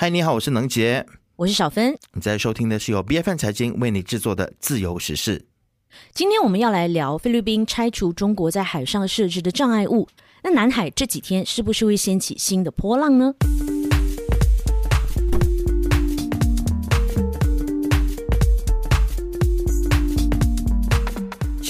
嗨，你好，我是能杰，我是小芬。你在收听的是由 B F N 财经为你制作的自由时事。今天我们要来聊菲律宾拆除中国在海上设置的障碍物。那南海这几天是不是会掀起新的波浪呢？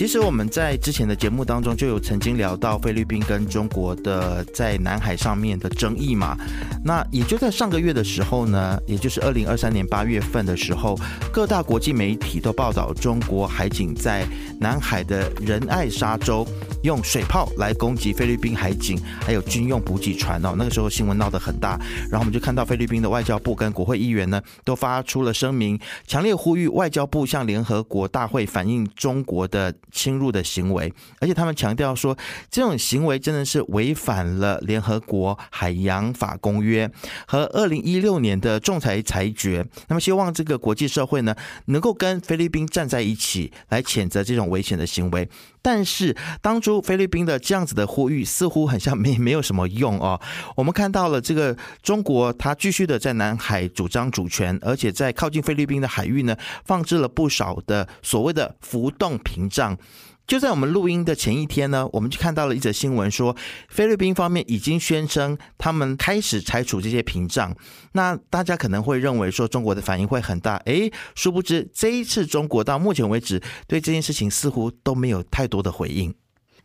其实我们在之前的节目当中就有曾经聊到菲律宾跟中国的在南海上面的争议嘛。那也就在上个月的时候呢，也就是二零二三年八月份的时候，各大国际媒体都报道中国海警在南海的仁爱沙洲用水炮来攻击菲律宾海警，还有军用补给船哦。那个时候新闻闹得很大，然后我们就看到菲律宾的外交部跟国会议员呢都发出了声明，强烈呼吁外交部向联合国大会反映中国的。侵入的行为，而且他们强调说，这种行为真的是违反了联合国海洋法公约和二零一六年的仲裁裁决。那么，希望这个国际社会呢，能够跟菲律宾站在一起，来谴责这种危险的行为。但是，当初菲律宾的这样子的呼吁，似乎很像没没有什么用哦。我们看到了这个中国，它继续的在南海主张主权，而且在靠近菲律宾的海域呢，放置了不少的所谓的浮动屏障。就在我们录音的前一天呢，我们就看到了一则新闻，说菲律宾方面已经宣称他们开始拆除这些屏障。那大家可能会认为说中国的反应会很大，诶，殊不知这一次中国到目前为止对这件事情似乎都没有太多的回应。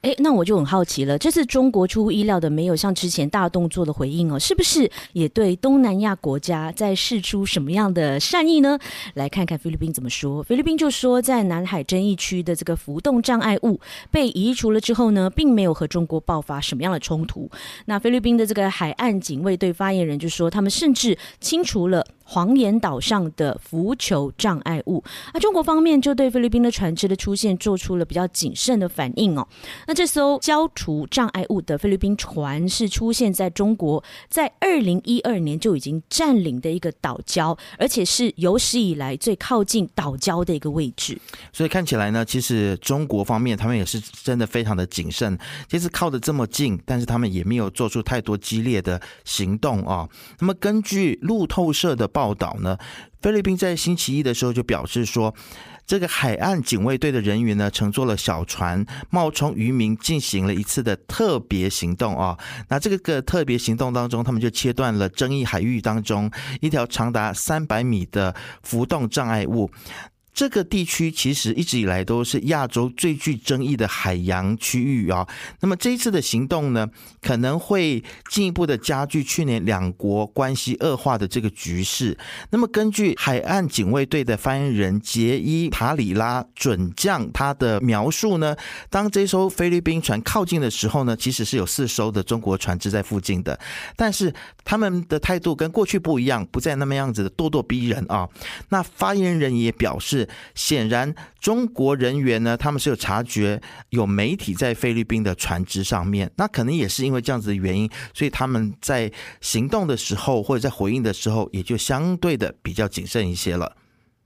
哎，那我就很好奇了，这次中国出乎意料的没有像之前大动作的回应哦，是不是也对东南亚国家在示出什么样的善意呢？来看看菲律宾怎么说。菲律宾就说，在南海争议区的这个浮动障碍物被移除了之后呢，并没有和中国爆发什么样的冲突。那菲律宾的这个海岸警卫队发言人就说，他们甚至清除了。黄岩岛上的浮球障碍物，那中国方面就对菲律宾的船只的出现做出了比较谨慎的反应哦。那这艘消除障碍物的菲律宾船是出现在中国在二零一二年就已经占领的一个岛礁，而且是有史以来最靠近岛礁的一个位置。所以看起来呢，其实中国方面他们也是真的非常的谨慎，其实靠得这么近，但是他们也没有做出太多激烈的行动啊。那么根据路透社的。报道呢？菲律宾在星期一的时候就表示说，这个海岸警卫队的人员呢，乘坐了小船，冒充渔民进行了一次的特别行动啊。那这个个特别行动当中，他们就切断了争议海域当中一条长达三百米的浮动障碍物。这个地区其实一直以来都是亚洲最具争议的海洋区域啊。那么这一次的行动呢，可能会进一步的加剧去年两国关系恶化的这个局势。那么根据海岸警卫队的发言人杰伊塔里拉准将他的描述呢，当这艘菲律宾船靠近的时候呢，其实是有四艘的中国船只在附近的，但是他们的态度跟过去不一样，不再那么样子的咄咄逼人啊。那发言人也表示。显然，中国人员呢，他们是有察觉有媒体在菲律宾的船只上面，那可能也是因为这样子的原因，所以他们在行动的时候或者在回应的时候，也就相对的比较谨慎一些了。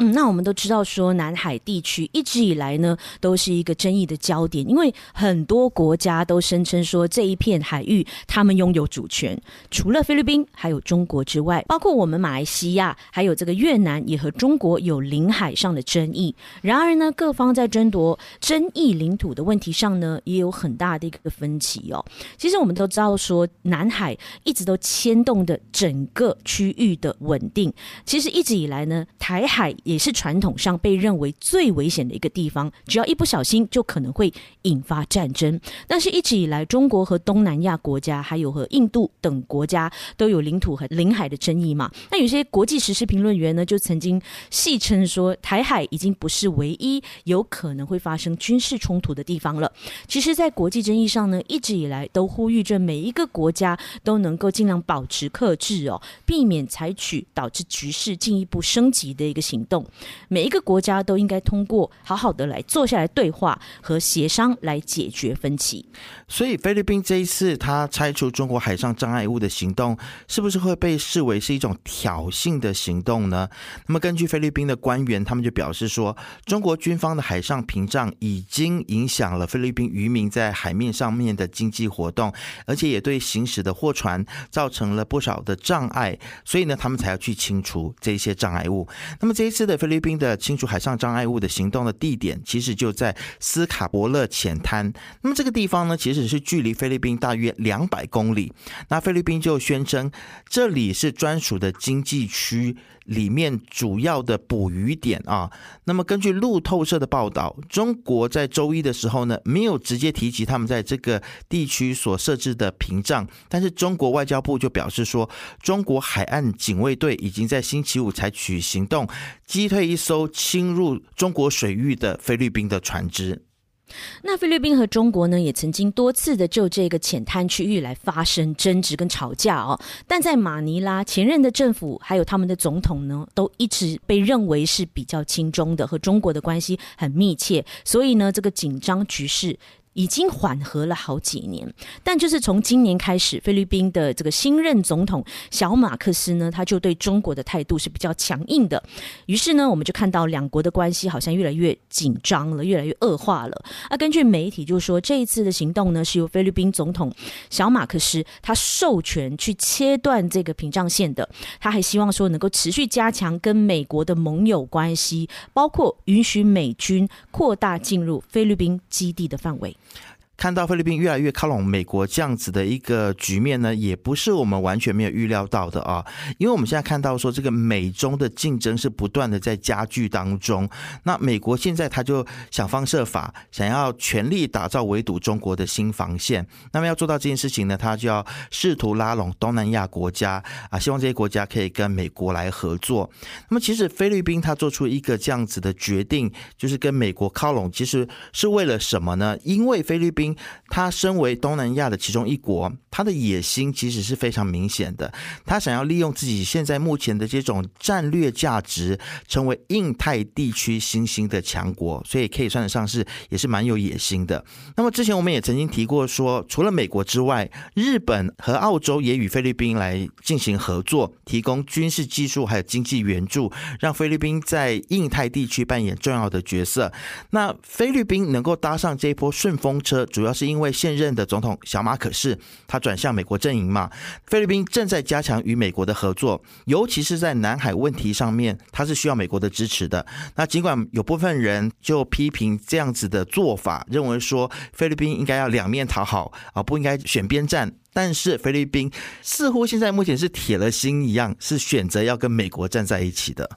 嗯，那我们都知道说，南海地区一直以来呢，都是一个争议的焦点，因为很多国家都声称说这一片海域他们拥有主权，除了菲律宾还有中国之外，包括我们马来西亚还有这个越南也和中国有领海上的争议。然而呢，各方在争夺争议领土的问题上呢，也有很大的一个分歧哦。其实我们都知道说，南海一直都牵动的整个区域的稳定。其实一直以来呢，台海。也是传统上被认为最危险的一个地方，只要一不小心就可能会引发战争。但是，一直以来，中国和东南亚国家，还有和印度等国家都有领土和领海的争议嘛？那有些国际时事评论员呢，就曾经戏称说，台海已经不是唯一有可能会发生军事冲突的地方了。其实，在国际争议上呢，一直以来都呼吁着每一个国家都能够尽量保持克制哦，避免采取导致局势进一步升级的一个行动。每一个国家都应该通过好好的来坐下来对话和协商来解决分歧。所以菲律宾这一次他拆除中国海上障碍物的行动，是不是会被视为是一种挑衅的行动呢？那么根据菲律宾的官员，他们就表示说，中国军方的海上屏障已经影响了菲律宾渔民在海面上面的经济活动，而且也对行驶的货船造成了不少的障碍，所以呢，他们才要去清除这些障碍物。那么这一次的菲律宾的清除海上障碍物的行动的地点，其实就在斯卡伯勒浅滩。那么这个地方呢，其实。是距离菲律宾大约两百公里，那菲律宾就宣称这里是专属的经济区里面主要的捕鱼点啊。那么根据路透社的报道，中国在周一的时候呢，没有直接提及他们在这个地区所设置的屏障，但是中国外交部就表示说，中国海岸警卫队已经在星期五采取行动，击退一艘侵入中国水域的菲律宾的船只。那菲律宾和中国呢，也曾经多次的就这个浅滩区域来发生争执跟吵架哦。但在马尼拉，前任的政府还有他们的总统呢，都一直被认为是比较亲中的，和中国的关系很密切，所以呢，这个紧张局势。已经缓和了好几年，但就是从今年开始，菲律宾的这个新任总统小马克思呢，他就对中国的态度是比较强硬的。于是呢，我们就看到两国的关系好像越来越紧张了，越来越恶化了。啊，根据媒体就说，这一次的行动呢，是由菲律宾总统小马克思他授权去切断这个屏障线的。他还希望说能够持续加强跟美国的盟友关系，包括允许美军扩大进入菲律宾基地的范围。看到菲律宾越来越靠拢美国这样子的一个局面呢，也不是我们完全没有预料到的啊。因为我们现在看到说，这个美中的竞争是不断的在加剧当中。那美国现在他就想方设法，想要全力打造围堵中国的新防线。那么要做到这件事情呢，他就要试图拉拢东南亚国家啊，希望这些国家可以跟美国来合作。那么其实菲律宾他做出一个这样子的决定，就是跟美国靠拢，其实是为了什么呢？因为菲律宾。他身为东南亚的其中一国，他的野心其实是非常明显的。他想要利用自己现在目前的这种战略价值，成为印太地区新兴的强国，所以可以算得上是也是蛮有野心的。那么之前我们也曾经提过说，除了美国之外，日本和澳洲也与菲律宾来进行合作，提供军事技术还有经济援助，让菲律宾在印太地区扮演重要的角色。那菲律宾能够搭上这一波顺风车。主要是因为现任的总统小马可是他转向美国阵营嘛，菲律宾正在加强与美国的合作，尤其是在南海问题上面，他是需要美国的支持的。那尽管有部分人就批评这样子的做法，认为说菲律宾应该要两面讨好啊，不应该选边站，但是菲律宾似乎现在目前是铁了心一样，是选择要跟美国站在一起的。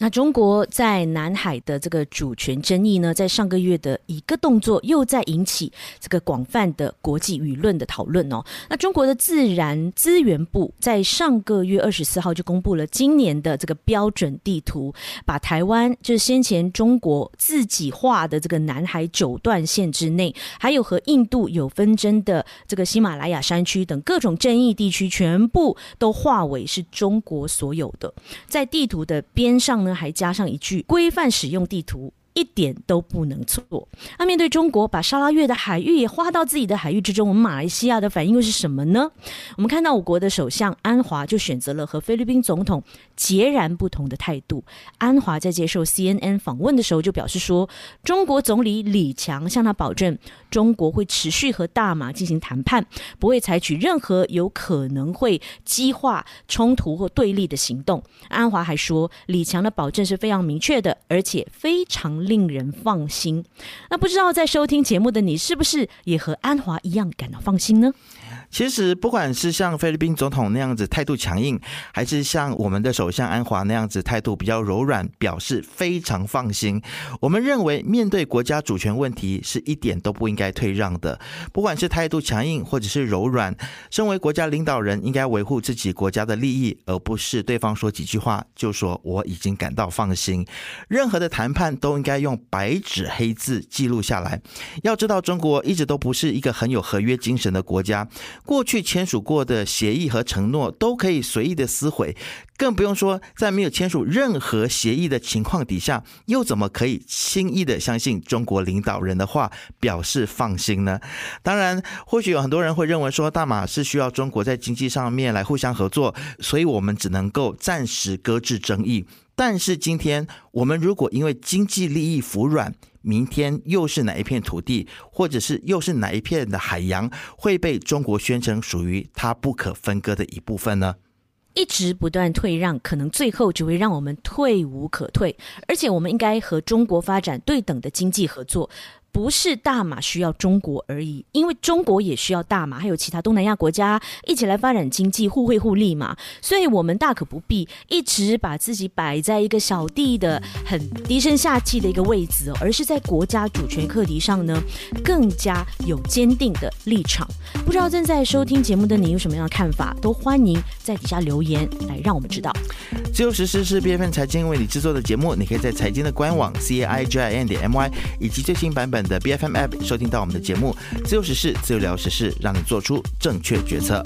那中国在南海的这个主权争议呢，在上个月的一个动作，又在引起这个广泛的国际舆论的讨论哦。那中国的自然资源部在上个月二十四号就公布了今年的这个标准地图，把台湾就是先前中国自己画的这个南海九段线之内，还有和印度有纷争的这个喜马拉雅山区等各种争议地区，全部都划为是中国所有的，在地图的边上。还加上一句规范使用地图。一点都不能错。那面对中国把沙拉越的海域也划到自己的海域之中，我们马来西亚的反应又是什么呢？我们看到我国的首相安华就选择了和菲律宾总统截然不同的态度。安华在接受 CNN 访问的时候就表示说，中国总理李强向他保证，中国会持续和大马进行谈判，不会采取任何有可能会激化冲突或对立的行动。安华还说，李强的保证是非常明确的，而且非常。令人放心。那不知道在收听节目的你，是不是也和安华一样感到放心呢？其实，不管是像菲律宾总统那样子态度强硬，还是像我们的首相安华那样子态度比较柔软，表示非常放心。我们认为，面对国家主权问题，是一点都不应该退让的。不管是态度强硬，或者是柔软，身为国家领导人，应该维护自己国家的利益，而不是对方说几句话就说我已经感到放心。任何的谈判都应该用白纸黑字记录下来。要知道，中国一直都不是一个很有合约精神的国家。过去签署过的协议和承诺都可以随意的撕毁，更不用说在没有签署任何协议的情况底下，又怎么可以轻易的相信中国领导人的话，表示放心呢？当然，或许有很多人会认为说，大马是需要中国在经济上面来互相合作，所以我们只能够暂时搁置争议。但是今天，我们如果因为经济利益服软，明天又是哪一片土地，或者是又是哪一片的海洋，会被中国宣称属于它不可分割的一部分呢？一直不断退让，可能最后只会让我们退无可退。而且，我们应该和中国发展对等的经济合作。不是大马需要中国而已，因为中国也需要大马，还有其他东南亚国家一起来发展经济，互惠互利嘛。所以，我们大可不必一直把自己摆在一个小弟的很低声下气的一个位置，而是在国家主权课题上呢，更加有坚定的立场。不知道正在收听节目的你有什么样的看法，都欢迎在底下留言来让我们知道。自由时事是 B F N 财经为你制作的节目，你可以在财经的官网 c i j i n 点 m y 以及最新版本的 B F M App 收听到我们的节目。自由时事，自由聊时事，让你做出正确决策。